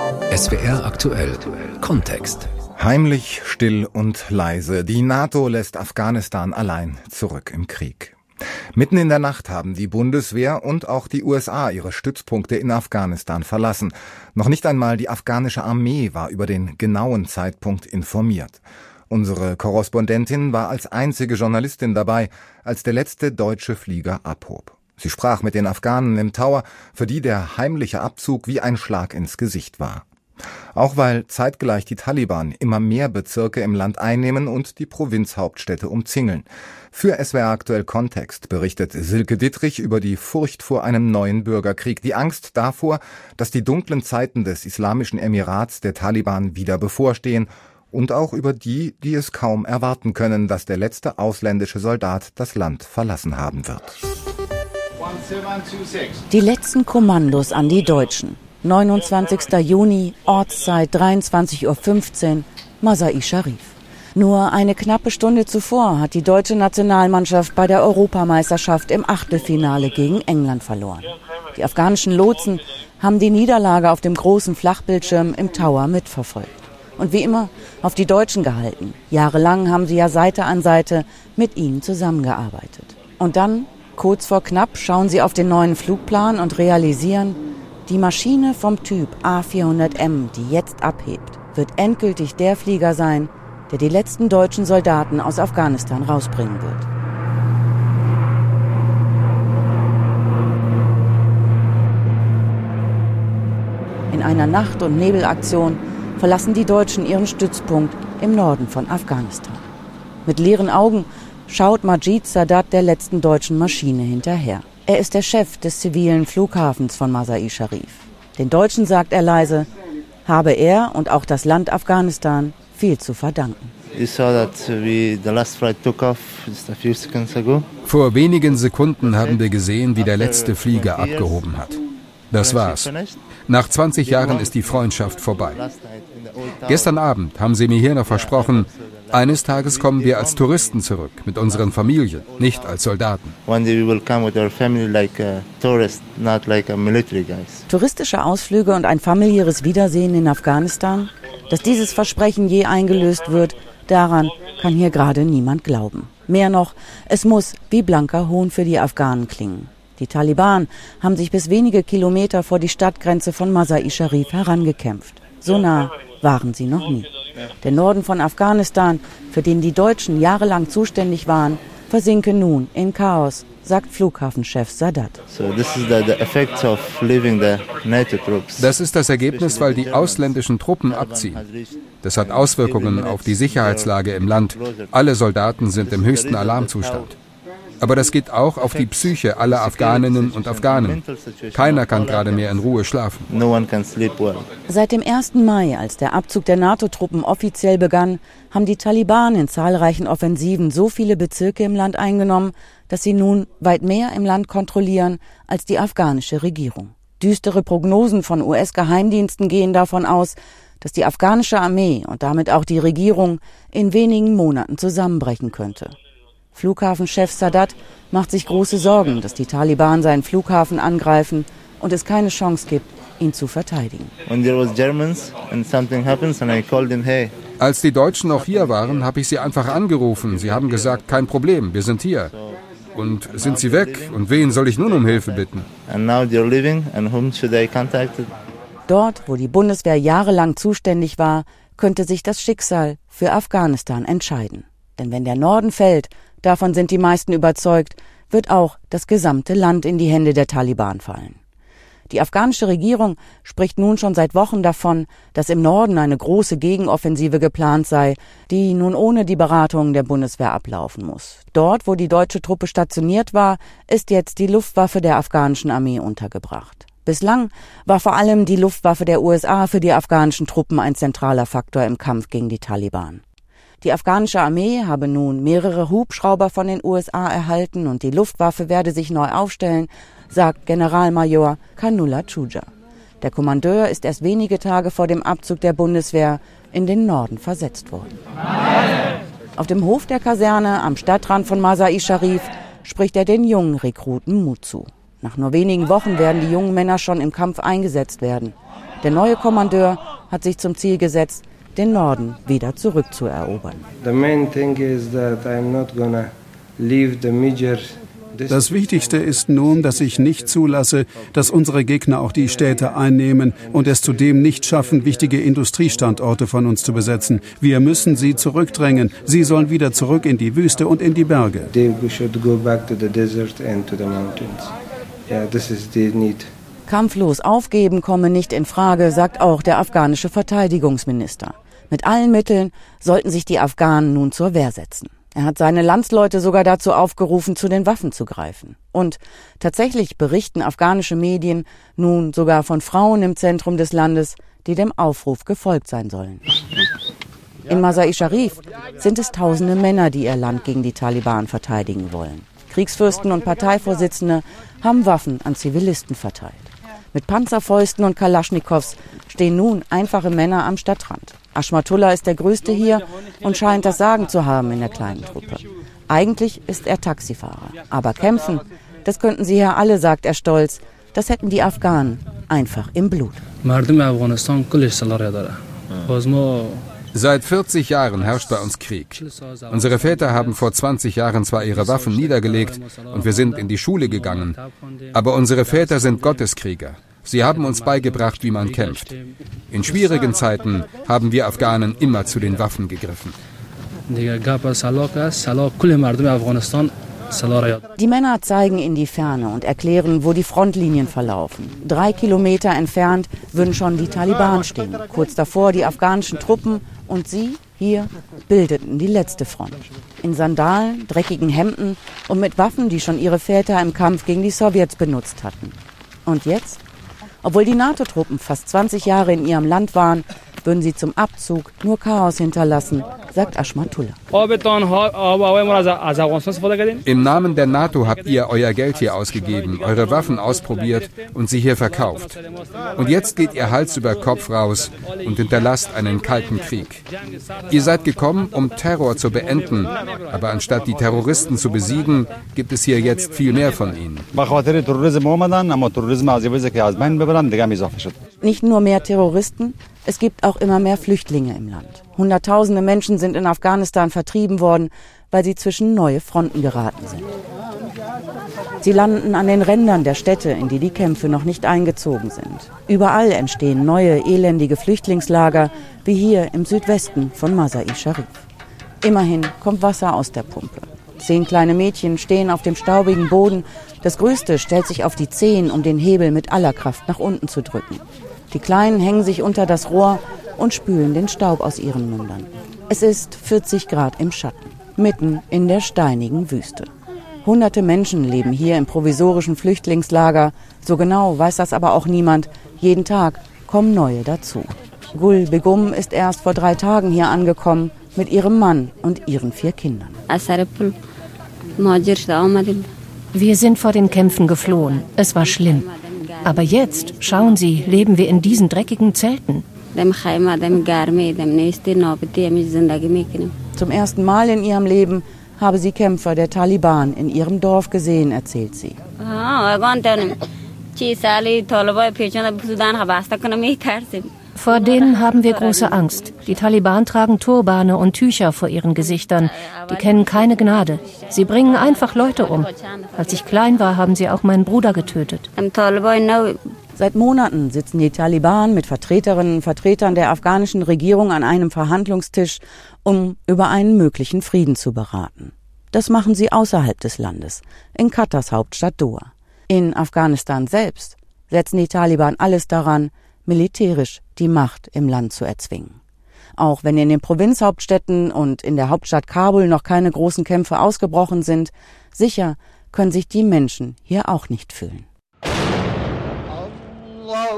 SWR aktuell Kontext. Heimlich, still und leise. Die NATO lässt Afghanistan allein zurück im Krieg. Mitten in der Nacht haben die Bundeswehr und auch die USA ihre Stützpunkte in Afghanistan verlassen. Noch nicht einmal die afghanische Armee war über den genauen Zeitpunkt informiert. Unsere Korrespondentin war als einzige Journalistin dabei, als der letzte deutsche Flieger abhob. Sie sprach mit den Afghanen im Tower, für die der heimliche Abzug wie ein Schlag ins Gesicht war. Auch weil zeitgleich die Taliban immer mehr Bezirke im Land einnehmen und die Provinzhauptstädte umzingeln. Für SWR aktuell Kontext berichtet Silke Dittrich über die Furcht vor einem neuen Bürgerkrieg, die Angst davor, dass die dunklen Zeiten des Islamischen Emirats der Taliban wieder bevorstehen und auch über die, die es kaum erwarten können, dass der letzte ausländische Soldat das Land verlassen haben wird. Die letzten Kommandos an die Deutschen. 29. Juni, Ortszeit 23.15 Uhr, Masai Sharif. Nur eine knappe Stunde zuvor hat die deutsche Nationalmannschaft bei der Europameisterschaft im Achtelfinale gegen England verloren. Die afghanischen Lotsen haben die Niederlage auf dem großen Flachbildschirm im Tower mitverfolgt. Und wie immer auf die Deutschen gehalten. Jahrelang haben sie ja Seite an Seite mit ihnen zusammengearbeitet. Und dann, kurz vor knapp, schauen sie auf den neuen Flugplan und realisieren, die Maschine vom Typ A400M, die jetzt abhebt, wird endgültig der Flieger sein, der die letzten deutschen Soldaten aus Afghanistan rausbringen wird. In einer Nacht- und Nebelaktion verlassen die Deutschen ihren Stützpunkt im Norden von Afghanistan. Mit leeren Augen schaut Majid Sadat der letzten deutschen Maschine hinterher. Er ist der Chef des zivilen Flughafens von Masai Sharif. Den Deutschen sagt er leise, habe er und auch das Land Afghanistan viel zu verdanken. Vor wenigen Sekunden haben wir gesehen, wie der letzte Flieger abgehoben hat. Das war's. Nach 20 Jahren ist die Freundschaft vorbei. Gestern Abend haben sie mir hier noch versprochen, eines Tages kommen wir als Touristen zurück, mit unseren Familien, nicht als Soldaten. Touristische Ausflüge und ein familiäres Wiedersehen in Afghanistan? Dass dieses Versprechen je eingelöst wird, daran kann hier gerade niemand glauben. Mehr noch, es muss wie blanker Hohn für die Afghanen klingen. Die Taliban haben sich bis wenige Kilometer vor die Stadtgrenze von Masai Sharif herangekämpft. So nah waren sie noch nie. Der Norden von Afghanistan, für den die Deutschen jahrelang zuständig waren, versinke nun in Chaos, sagt Flughafenchef Sadat. Das ist das Ergebnis, weil die ausländischen Truppen abziehen. Das hat Auswirkungen auf die Sicherheitslage im Land. Alle Soldaten sind im höchsten Alarmzustand. Aber das geht auch auf die Psyche aller Afghaninnen und Afghanen. Keiner kann gerade mehr in Ruhe schlafen. Seit dem 1. Mai, als der Abzug der NATO-Truppen offiziell begann, haben die Taliban in zahlreichen Offensiven so viele Bezirke im Land eingenommen, dass sie nun weit mehr im Land kontrollieren als die afghanische Regierung. Düstere Prognosen von US-Geheimdiensten gehen davon aus, dass die afghanische Armee und damit auch die Regierung in wenigen Monaten zusammenbrechen könnte. Flughafenchef Sadat macht sich große Sorgen, dass die Taliban seinen Flughafen angreifen und es keine Chance gibt, ihn zu verteidigen. Als die Deutschen noch hier waren, habe ich sie einfach angerufen. Sie haben gesagt, kein Problem, wir sind hier. Und sind sie weg? Und wen soll ich nun um Hilfe bitten? Dort, wo die Bundeswehr jahrelang zuständig war, könnte sich das Schicksal für Afghanistan entscheiden. Denn wenn der Norden fällt, davon sind die meisten überzeugt, wird auch das gesamte Land in die Hände der Taliban fallen. Die afghanische Regierung spricht nun schon seit Wochen davon, dass im Norden eine große Gegenoffensive geplant sei, die nun ohne die Beratungen der Bundeswehr ablaufen muss. Dort, wo die deutsche Truppe stationiert war, ist jetzt die Luftwaffe der afghanischen Armee untergebracht. Bislang war vor allem die Luftwaffe der USA für die afghanischen Truppen ein zentraler Faktor im Kampf gegen die Taliban. Die afghanische Armee habe nun mehrere Hubschrauber von den USA erhalten und die Luftwaffe werde sich neu aufstellen, sagt Generalmajor Kanula Chuja. Der Kommandeur ist erst wenige Tage vor dem Abzug der Bundeswehr in den Norden versetzt worden. Auf dem Hof der Kaserne am Stadtrand von Masai Sharif spricht er den jungen Rekruten Mut zu. Nach nur wenigen Wochen werden die jungen Männer schon im Kampf eingesetzt werden. Der neue Kommandeur hat sich zum Ziel gesetzt, den Norden wieder zurückzuerobern. The main thing is that I'm not gonna leave the major das Wichtigste ist nun, dass ich nicht zulasse, dass unsere Gegner auch die Städte einnehmen und es zudem nicht schaffen, wichtige Industriestandorte von uns zu besetzen. Wir müssen sie zurückdrängen. Sie sollen wieder zurück in die Wüste und in die Berge. Kampflos aufgeben komme nicht in Frage, sagt auch der afghanische Verteidigungsminister. Mit allen Mitteln sollten sich die Afghanen nun zur Wehr setzen. Er hat seine Landsleute sogar dazu aufgerufen, zu den Waffen zu greifen. Und tatsächlich berichten afghanische Medien nun sogar von Frauen im Zentrum des Landes, die dem Aufruf gefolgt sein sollen. In Masai Sharif sind es tausende Männer, die ihr Land gegen die Taliban verteidigen wollen. Kriegsfürsten und Parteivorsitzende haben Waffen an Zivilisten verteilt. Mit Panzerfäusten und Kalaschnikows stehen nun einfache Männer am Stadtrand. Ashmatullah ist der Größte hier und scheint das Sagen zu haben in der kleinen Truppe. Eigentlich ist er Taxifahrer. Aber kämpfen, das könnten sie ja alle, sagt er stolz. Das hätten die Afghanen einfach im Blut. Seit 40 Jahren herrscht bei uns Krieg. Unsere Väter haben vor 20 Jahren zwar ihre Waffen niedergelegt und wir sind in die Schule gegangen, aber unsere Väter sind Gotteskrieger. Sie haben uns beigebracht, wie man kämpft. In schwierigen Zeiten haben wir Afghanen immer zu den Waffen gegriffen. Die Männer zeigen in die Ferne und erklären, wo die Frontlinien verlaufen. Drei Kilometer entfernt würden schon die Taliban stehen. Kurz davor die afghanischen Truppen und sie hier bildeten die letzte Front. In Sandalen, dreckigen Hemden und mit Waffen, die schon ihre Väter im Kampf gegen die Sowjets benutzt hatten. Und jetzt? Obwohl die NATO-Truppen fast 20 Jahre in ihrem Land waren, würden sie zum Abzug nur Chaos hinterlassen, sagt Ashmatullah. Im Namen der NATO habt ihr euer Geld hier ausgegeben, eure Waffen ausprobiert und sie hier verkauft. Und jetzt geht ihr Hals über Kopf raus und hinterlasst einen kalten Krieg. Ihr seid gekommen, um Terror zu beenden, aber anstatt die Terroristen zu besiegen, gibt es hier jetzt viel mehr von ihnen. Nicht nur mehr Terroristen, es gibt auch immer mehr Flüchtlinge im Land. Hunderttausende Menschen sind in Afghanistan vertrieben worden, weil sie zwischen neue Fronten geraten sind. Sie landen an den Rändern der Städte, in die die Kämpfe noch nicht eingezogen sind. Überall entstehen neue elendige Flüchtlingslager, wie hier im Südwesten von Masai Sharif. Immerhin kommt Wasser aus der Pumpe. Zehn kleine Mädchen stehen auf dem staubigen Boden. Das Größte stellt sich auf die Zehen, um den Hebel mit aller Kraft nach unten zu drücken. Die Kleinen hängen sich unter das Rohr und spülen den Staub aus ihren Mündern. Es ist 40 Grad im Schatten, mitten in der steinigen Wüste. Hunderte Menschen leben hier im provisorischen Flüchtlingslager. So genau weiß das aber auch niemand. Jeden Tag kommen neue dazu. Gul Begum ist erst vor drei Tagen hier angekommen mit ihrem Mann und ihren vier Kindern. Wir sind vor den Kämpfen geflohen. Es war schlimm. Aber jetzt, schauen Sie, leben wir in diesen dreckigen Zelten. Zum ersten Mal in ihrem Leben habe sie Kämpfer der Taliban in ihrem Dorf gesehen, erzählt sie. Vor denen haben wir große Angst. Die Taliban tragen Turbane und Tücher vor ihren Gesichtern. Die kennen keine Gnade. Sie bringen einfach Leute um. Als ich klein war, haben sie auch meinen Bruder getötet. Seit Monaten sitzen die Taliban mit Vertreterinnen und Vertretern der afghanischen Regierung an einem Verhandlungstisch, um über einen möglichen Frieden zu beraten. Das machen sie außerhalb des Landes, in Katars Hauptstadt Doha. In Afghanistan selbst setzen die Taliban alles daran, militärisch die Macht im Land zu erzwingen. Auch wenn in den Provinzhauptstädten und in der Hauptstadt Kabul noch keine großen Kämpfe ausgebrochen sind, sicher können sich die Menschen hier auch nicht fühlen.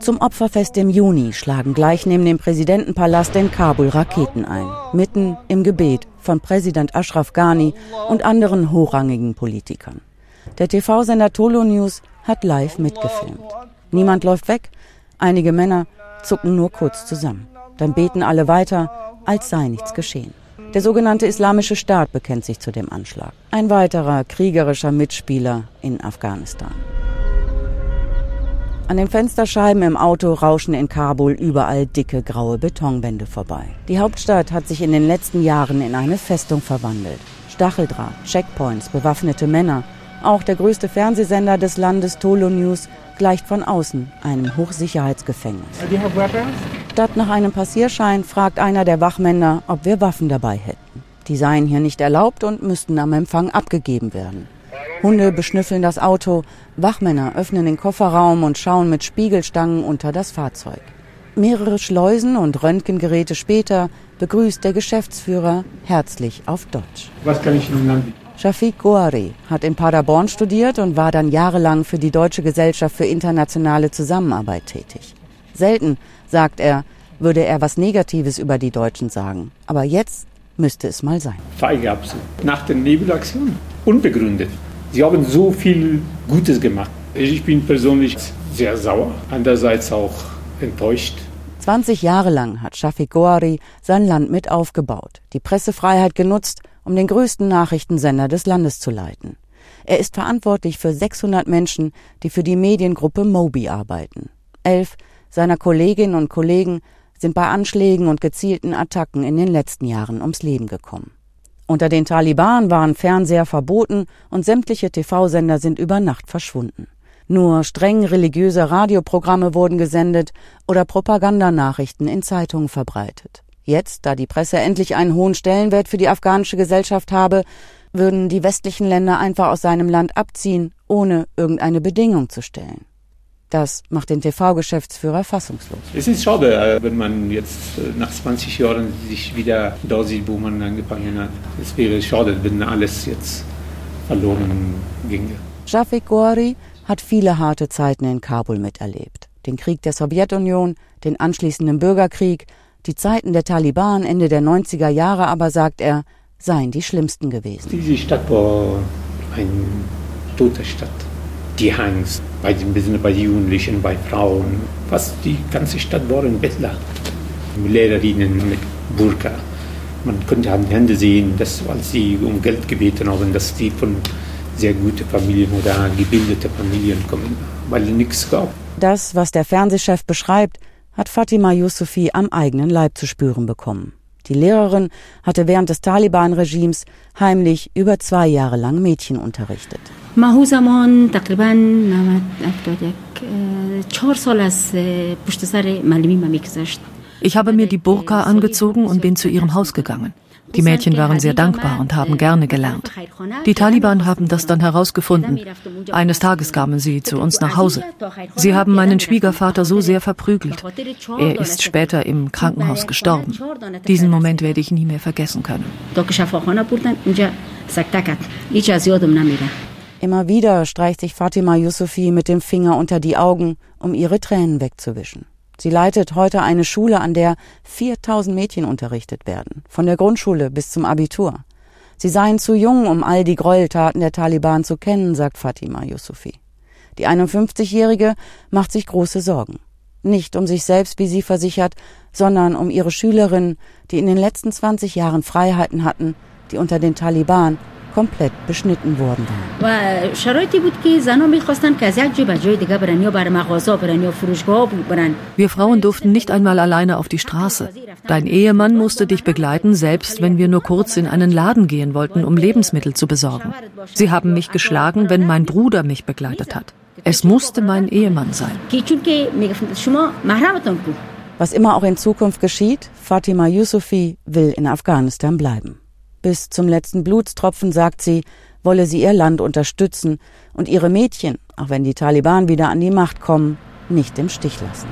Zum Opferfest im Juni schlagen gleich neben dem Präsidentenpalast in Kabul Raketen ein, mitten im Gebet von Präsident Ashraf Ghani und anderen hochrangigen Politikern. Der TV-Sender Tolo News hat live mitgefilmt. Niemand läuft weg, Einige Männer zucken nur kurz zusammen. Dann beten alle weiter, als sei nichts geschehen. Der sogenannte Islamische Staat bekennt sich zu dem Anschlag. Ein weiterer kriegerischer Mitspieler in Afghanistan. An den Fensterscheiben im Auto rauschen in Kabul überall dicke graue Betonwände vorbei. Die Hauptstadt hat sich in den letzten Jahren in eine Festung verwandelt. Stacheldraht, Checkpoints, bewaffnete Männer. Auch der größte Fernsehsender des Landes, Tolo News, gleicht von außen einem Hochsicherheitsgefängnis. Statt nach einem Passierschein fragt einer der Wachmänner, ob wir Waffen dabei hätten. Die seien hier nicht erlaubt und müssten am Empfang abgegeben werden. Hunde beschnüffeln das Auto, Wachmänner öffnen den Kofferraum und schauen mit Spiegelstangen unter das Fahrzeug. Mehrere Schleusen und Röntgengeräte später begrüßt der Geschäftsführer herzlich auf Deutsch. Was kann ich Ihnen anbieten? Shafiq Goari hat in Paderborn studiert und war dann jahrelang für die Deutsche Gesellschaft für internationale Zusammenarbeit tätig. Selten, sagt er, würde er was Negatives über die Deutschen sagen. Aber jetzt müsste es mal sein. Feige Nach der Nebelaktion unbegründet. Sie haben so viel Gutes gemacht. Ich bin persönlich sehr sauer, andererseits auch enttäuscht. 20 Jahre lang hat Shafiq Goari sein Land mit aufgebaut, die Pressefreiheit genutzt, um den größten Nachrichtensender des Landes zu leiten. Er ist verantwortlich für 600 Menschen, die für die Mediengruppe Mobi arbeiten. Elf seiner Kolleginnen und Kollegen sind bei Anschlägen und gezielten Attacken in den letzten Jahren ums Leben gekommen. Unter den Taliban waren Fernseher verboten und sämtliche TV-Sender sind über Nacht verschwunden. Nur streng religiöse Radioprogramme wurden gesendet oder Propagandanachrichten in Zeitungen verbreitet. Jetzt, da die Presse endlich einen hohen Stellenwert für die afghanische Gesellschaft habe, würden die westlichen Länder einfach aus seinem Land abziehen, ohne irgendeine Bedingung zu stellen. Das macht den TV-Geschäftsführer fassungslos. Es ist schade, äh, wenn man jetzt äh, nach 20 Jahren sich wieder da sieht, wo man angefangen hat. Es wäre schade, wenn alles jetzt verloren ginge. Shafiq Gouari hat viele harte Zeiten in Kabul miterlebt. Den Krieg der Sowjetunion, den anschließenden Bürgerkrieg, die Zeiten der Taliban Ende der 90er Jahre aber, sagt er, seien die schlimmsten gewesen. Diese Stadt war eine tote Stadt die Angst bei den, bei den Jugendlichen, bei Frauen. Fast die ganze Stadt war ein Bettler. Lehrerinnen mit Burka. Man konnte an den Händen sehen, dass als sie um Geld gebeten haben, dass die von sehr guten Familien oder gebildeten Familien kommen, weil es nichts gab. Das, was der Fernsehchef beschreibt, hat Fatima Yusufi am eigenen Leib zu spüren bekommen. Die Lehrerin hatte während des Taliban-Regimes heimlich über zwei Jahre lang Mädchen unterrichtet. Ich habe mir die Burka angezogen und bin zu ihrem Haus gegangen. Die Mädchen waren sehr dankbar und haben gerne gelernt. Die Taliban haben das dann herausgefunden. Eines Tages kamen sie zu uns nach Hause. Sie haben meinen Schwiegervater so sehr verprügelt. Er ist später im Krankenhaus gestorben. Diesen Moment werde ich nie mehr vergessen können. Immer wieder streicht sich Fatima Yusufi mit dem Finger unter die Augen, um ihre Tränen wegzuwischen. Sie leitet heute eine Schule, an der 4000 Mädchen unterrichtet werden, von der Grundschule bis zum Abitur. Sie seien zu jung, um all die Gräueltaten der Taliban zu kennen, sagt Fatima Yusufi. Die 51-Jährige macht sich große Sorgen. Nicht um sich selbst, wie sie versichert, sondern um ihre Schülerinnen, die in den letzten 20 Jahren Freiheiten hatten, die unter den Taliban komplett beschnitten worden waren. Wir Frauen durften nicht einmal alleine auf die Straße. Dein Ehemann musste dich begleiten, selbst wenn wir nur kurz in einen Laden gehen wollten, um Lebensmittel zu besorgen. Sie haben mich geschlagen, wenn mein Bruder mich begleitet hat. Es musste mein Ehemann sein. Was immer auch in Zukunft geschieht, Fatima Yusufi will in Afghanistan bleiben. Bis zum letzten Blutstropfen, sagt sie, wolle sie ihr Land unterstützen und ihre Mädchen, auch wenn die Taliban wieder an die Macht kommen, nicht im Stich lassen.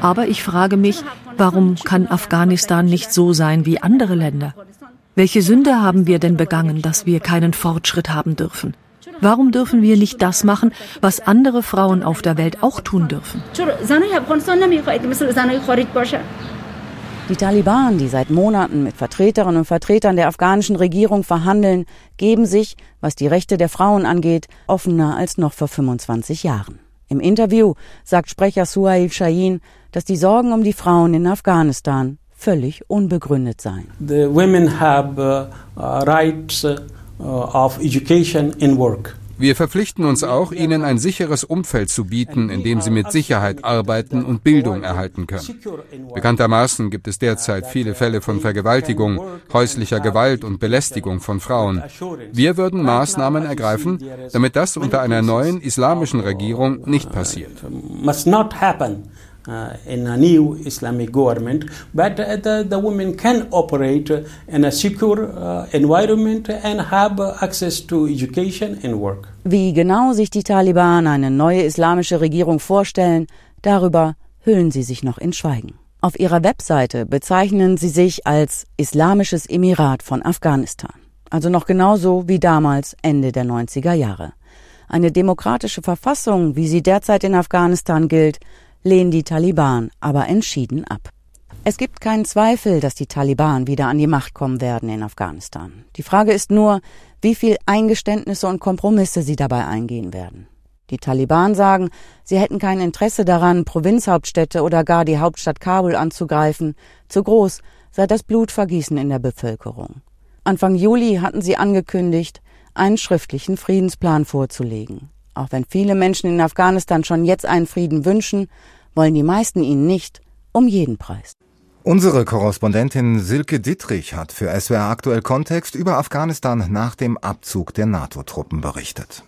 Aber ich frage mich, warum kann Afghanistan nicht so sein wie andere Länder? Welche Sünde haben wir denn begangen, dass wir keinen Fortschritt haben dürfen? Warum dürfen wir nicht das machen, was andere Frauen auf der Welt auch tun dürfen? Die Taliban, die seit Monaten mit Vertreterinnen und Vertretern der afghanischen Regierung verhandeln, geben sich, was die Rechte der Frauen angeht, offener als noch vor 25 Jahren. Im Interview sagt Sprecher Suhail Shahin, dass die Sorgen um die Frauen in Afghanistan völlig unbegründet seien. The women have uh, rights of education and work. Wir verpflichten uns auch, ihnen ein sicheres Umfeld zu bieten, in dem sie mit Sicherheit arbeiten und Bildung erhalten können. Bekanntermaßen gibt es derzeit viele Fälle von Vergewaltigung, häuslicher Gewalt und Belästigung von Frauen. Wir würden Maßnahmen ergreifen, damit das unter einer neuen islamischen Regierung nicht passiert. Uh, in a new Islamic government, but uh, the, the women can operate in a secure uh, environment and have access to education and work. Wie genau sich die Taliban eine neue islamische Regierung vorstellen, darüber hüllen sie sich noch in Schweigen. Auf ihrer Webseite bezeichnen sie sich als Islamisches Emirat von Afghanistan. Also noch genauso wie damals Ende der 90er Jahre. Eine demokratische Verfassung, wie sie derzeit in Afghanistan gilt, lehnen die Taliban aber entschieden ab. Es gibt keinen Zweifel, dass die Taliban wieder an die Macht kommen werden in Afghanistan. Die Frage ist nur, wie viel Eingeständnisse und Kompromisse sie dabei eingehen werden. Die Taliban sagen, sie hätten kein Interesse daran, Provinzhauptstädte oder gar die Hauptstadt Kabul anzugreifen. Zu groß sei das Blutvergießen in der Bevölkerung. Anfang Juli hatten sie angekündigt, einen schriftlichen Friedensplan vorzulegen. Auch wenn viele Menschen in Afghanistan schon jetzt einen Frieden wünschen, wollen die meisten ihn nicht um jeden Preis. Unsere Korrespondentin Silke Dittrich hat für SWR aktuell Kontext über Afghanistan nach dem Abzug der NATO-Truppen berichtet.